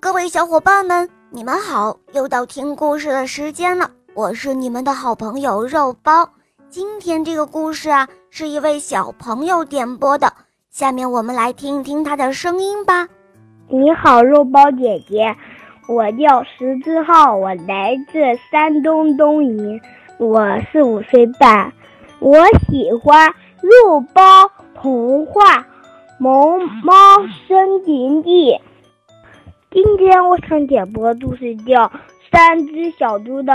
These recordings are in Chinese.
各位小伙伴们，你们好！又到听故事的时间了，我是你们的好朋友肉包。今天这个故事啊，是一位小朋友点播的，下面我们来听一听他的声音吧。你好，肉包姐姐，我叫石志浩，我来自山东东营，我是五岁半，我喜欢肉包童话《萌猫森林地》。今天我想点播故事叫《三只小猪的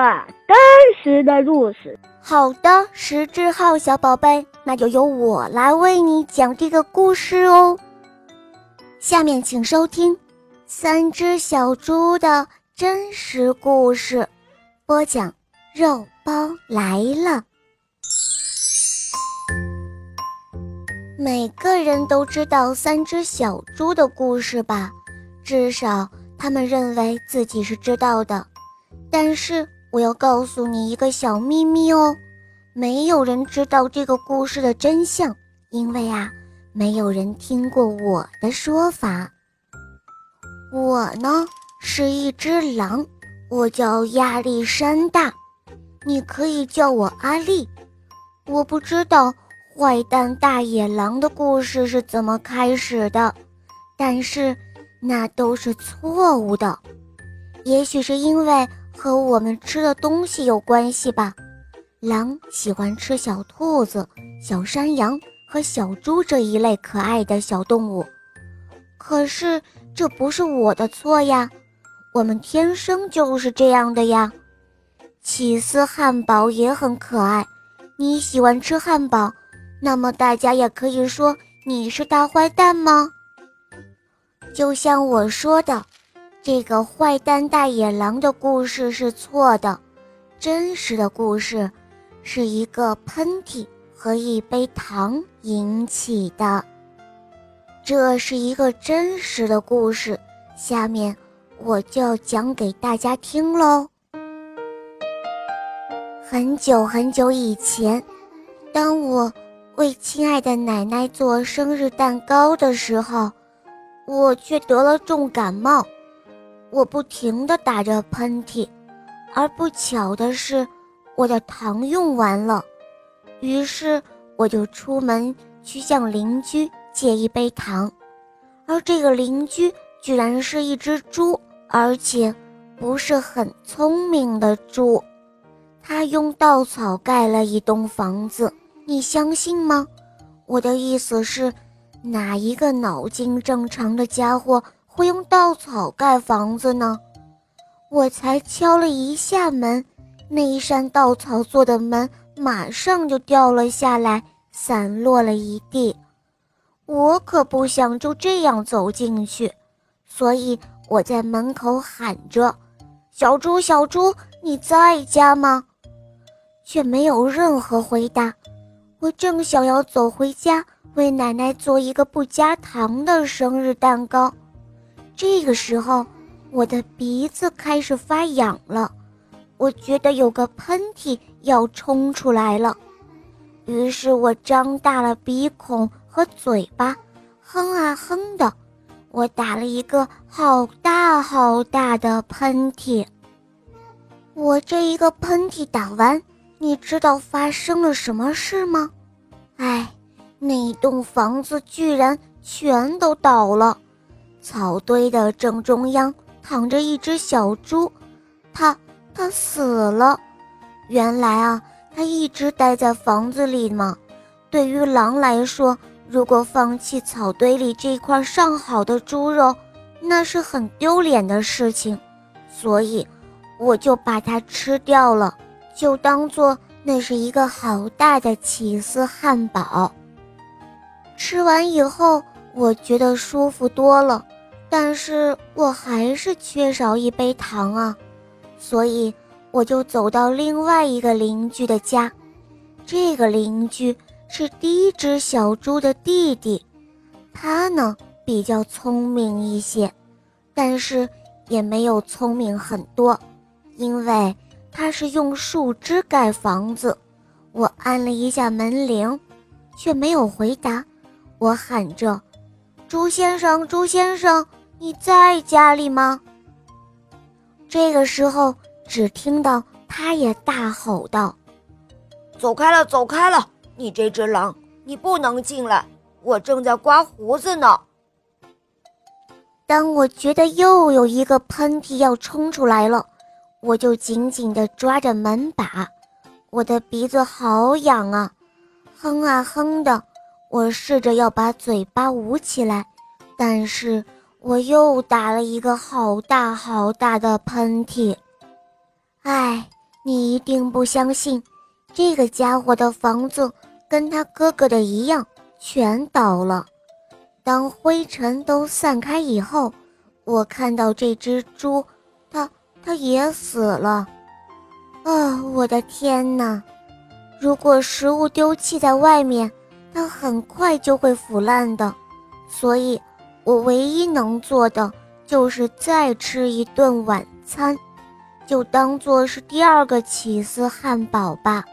真实的故事》。好的，石志浩小宝贝，那就由我来为你讲这个故事哦。下面请收听《三只小猪的真实故事》，播讲肉包来了。每个人都知道三只小猪的故事吧？至少他们认为自己是知道的，但是我要告诉你一个小秘密哦，没有人知道这个故事的真相，因为啊，没有人听过我的说法。我呢是一只狼，我叫亚历山大，你可以叫我阿丽。我不知道坏蛋大野狼的故事是怎么开始的，但是。那都是错误的，也许是因为和我们吃的东西有关系吧。狼喜欢吃小兔子、小山羊和小猪这一类可爱的小动物，可是这不是我的错呀，我们天生就是这样的呀。起司汉堡也很可爱，你喜欢吃汉堡，那么大家也可以说你是大坏蛋吗？就像我说的，这个坏蛋大野狼的故事是错的，真实的故事是一个喷嚏和一杯糖引起的。这是一个真实的故事，下面我就要讲给大家听喽。很久很久以前，当我为亲爱的奶奶做生日蛋糕的时候。我却得了重感冒，我不停地打着喷嚏，而不巧的是，我的糖用完了。于是我就出门去向邻居借一杯糖，而这个邻居居然是一只猪，而且不是很聪明的猪。他用稻草盖了一栋房子，你相信吗？我的意思是。哪一个脑筋正常的家伙会用稻草盖房子呢？我才敲了一下门，那一扇稻草做的门马上就掉了下来，散落了一地。我可不想就这样走进去，所以我在门口喊着：“小猪，小猪，你在家吗？”却没有任何回答。我正想要走回家。为奶奶做一个不加糖的生日蛋糕。这个时候，我的鼻子开始发痒了，我觉得有个喷嚏要冲出来了。于是我张大了鼻孔和嘴巴，哼啊哼的，我打了一个好大好大的喷嚏。我这一个喷嚏打完，你知道发生了什么事吗？哎。那栋房子居然全都倒了，草堆的正中央躺着一只小猪，它它死了。原来啊，它一直待在房子里嘛。对于狼来说，如果放弃草堆里这块上好的猪肉，那是很丢脸的事情。所以，我就把它吃掉了，就当做那是一个好大的起司汉堡。吃完以后，我觉得舒服多了，但是我还是缺少一杯糖啊，所以我就走到另外一个邻居的家。这个邻居是第一只小猪的弟弟，他呢比较聪明一些，但是也没有聪明很多，因为他是用树枝盖房子。我按了一下门铃，却没有回答。我喊着：“朱先生，朱先生，你在家里吗？”这个时候，只听到他也大吼道：“走开了，走开了！你这只狼，你不能进来！我正在刮胡子呢。”当我觉得又有一个喷嚏要冲出来了，我就紧紧地抓着门把，我的鼻子好痒啊，哼啊哼的，我试着要把嘴巴捂起来，但是我又打了一个好大好大的喷嚏。哎，你一定不相信，这个家伙的房子跟他哥哥的一样，全倒了。当灰尘都散开以后，我看到这只猪，它它也死了。啊，我的天哪！如果食物丢弃在外面，它很快就会腐烂的。所以，我唯一能做的就是再吃一顿晚餐，就当做是第二个起司汉堡吧。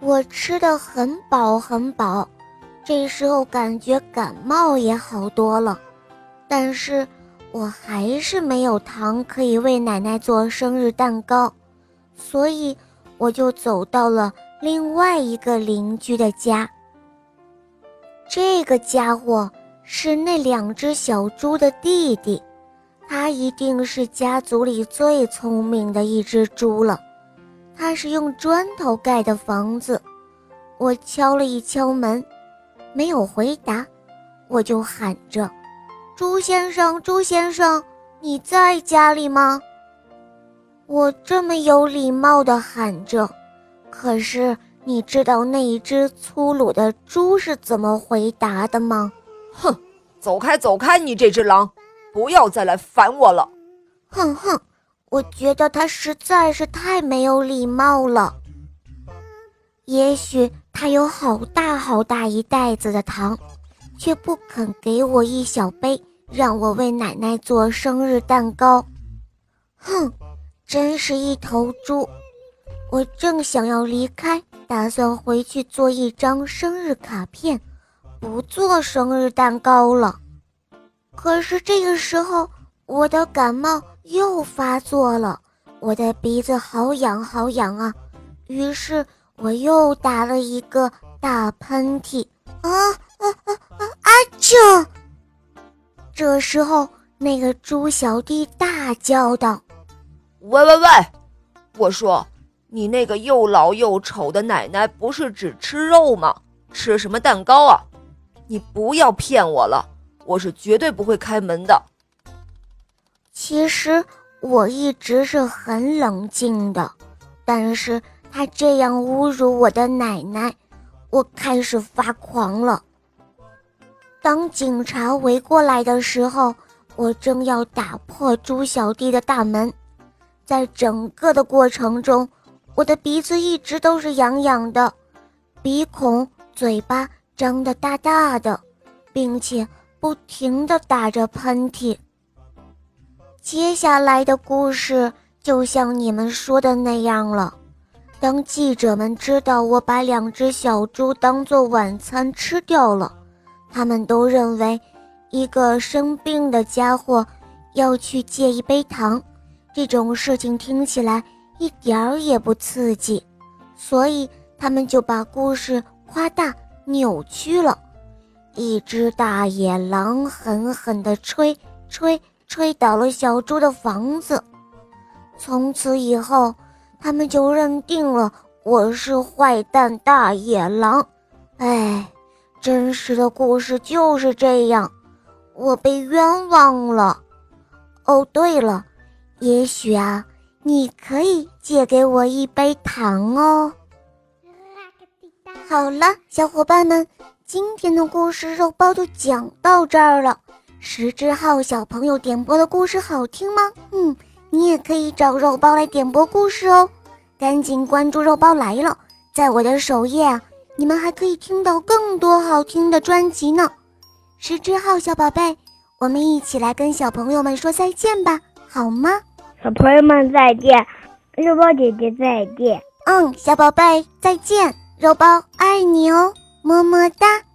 我吃的很饱很饱。这时候感觉感冒也好多了，但是我还是没有糖可以为奶奶做生日蛋糕，所以我就走到了另外一个邻居的家。这个家伙是那两只小猪的弟弟，他一定是家族里最聪明的一只猪了。他是用砖头盖的房子，我敲了一敲门。没有回答，我就喊着：“朱先生，朱先生，你在家里吗？”我这么有礼貌地喊着，可是你知道那一只粗鲁的猪是怎么回答的吗？哼，走开，走开！你这只狼，不要再来烦我了！哼哼，我觉得他实在是太没有礼貌了。也许。他有好大好大一袋子的糖，却不肯给我一小杯，让我为奶奶做生日蛋糕。哼，真是一头猪！我正想要离开，打算回去做一张生日卡片，不做生日蛋糕了。可是这个时候，我的感冒又发作了，我的鼻子好痒好痒啊！于是。我又打了一个大喷嚏，啊啊啊啊！阿嚏！这时候，那个猪小弟大叫道：“喂喂喂！我说，你那个又老又丑的奶奶不是只吃肉吗？吃什么蛋糕啊？你不要骗我了，我是绝对不会开门的。”其实我一直是很冷静的，但是。他这样侮辱我的奶奶，我开始发狂了。当警察围过来的时候，我正要打破猪小弟的大门。在整个的过程中，我的鼻子一直都是痒痒的，鼻孔、嘴巴张得大大的，并且不停地打着喷嚏。接下来的故事就像你们说的那样了。当记者们知道我把两只小猪当做晚餐吃掉了，他们都认为一个生病的家伙要去借一杯糖，这种事情听起来一点儿也不刺激，所以他们就把故事夸大扭曲了。一只大野狼狠狠地吹吹吹倒了小猪的房子，从此以后。他们就认定了我是坏蛋大野狼，哎，真实的故事就是这样，我被冤枉了。哦，对了，也许啊，你可以借给我一杯糖哦。好了，小伙伴们，今天的故事肉包就讲到这儿了。石之浩小朋友点播的故事好听吗？嗯，你也可以找肉包来点播故事哦。赶紧关注“肉包来了”！在我的首页啊，你们还可以听到更多好听的专辑呢。石之浩小宝贝，我们一起来跟小朋友们说再见吧，好吗？小朋友们再见，肉包姐姐再见。嗯，小宝贝再见，肉包爱你哦，么么哒。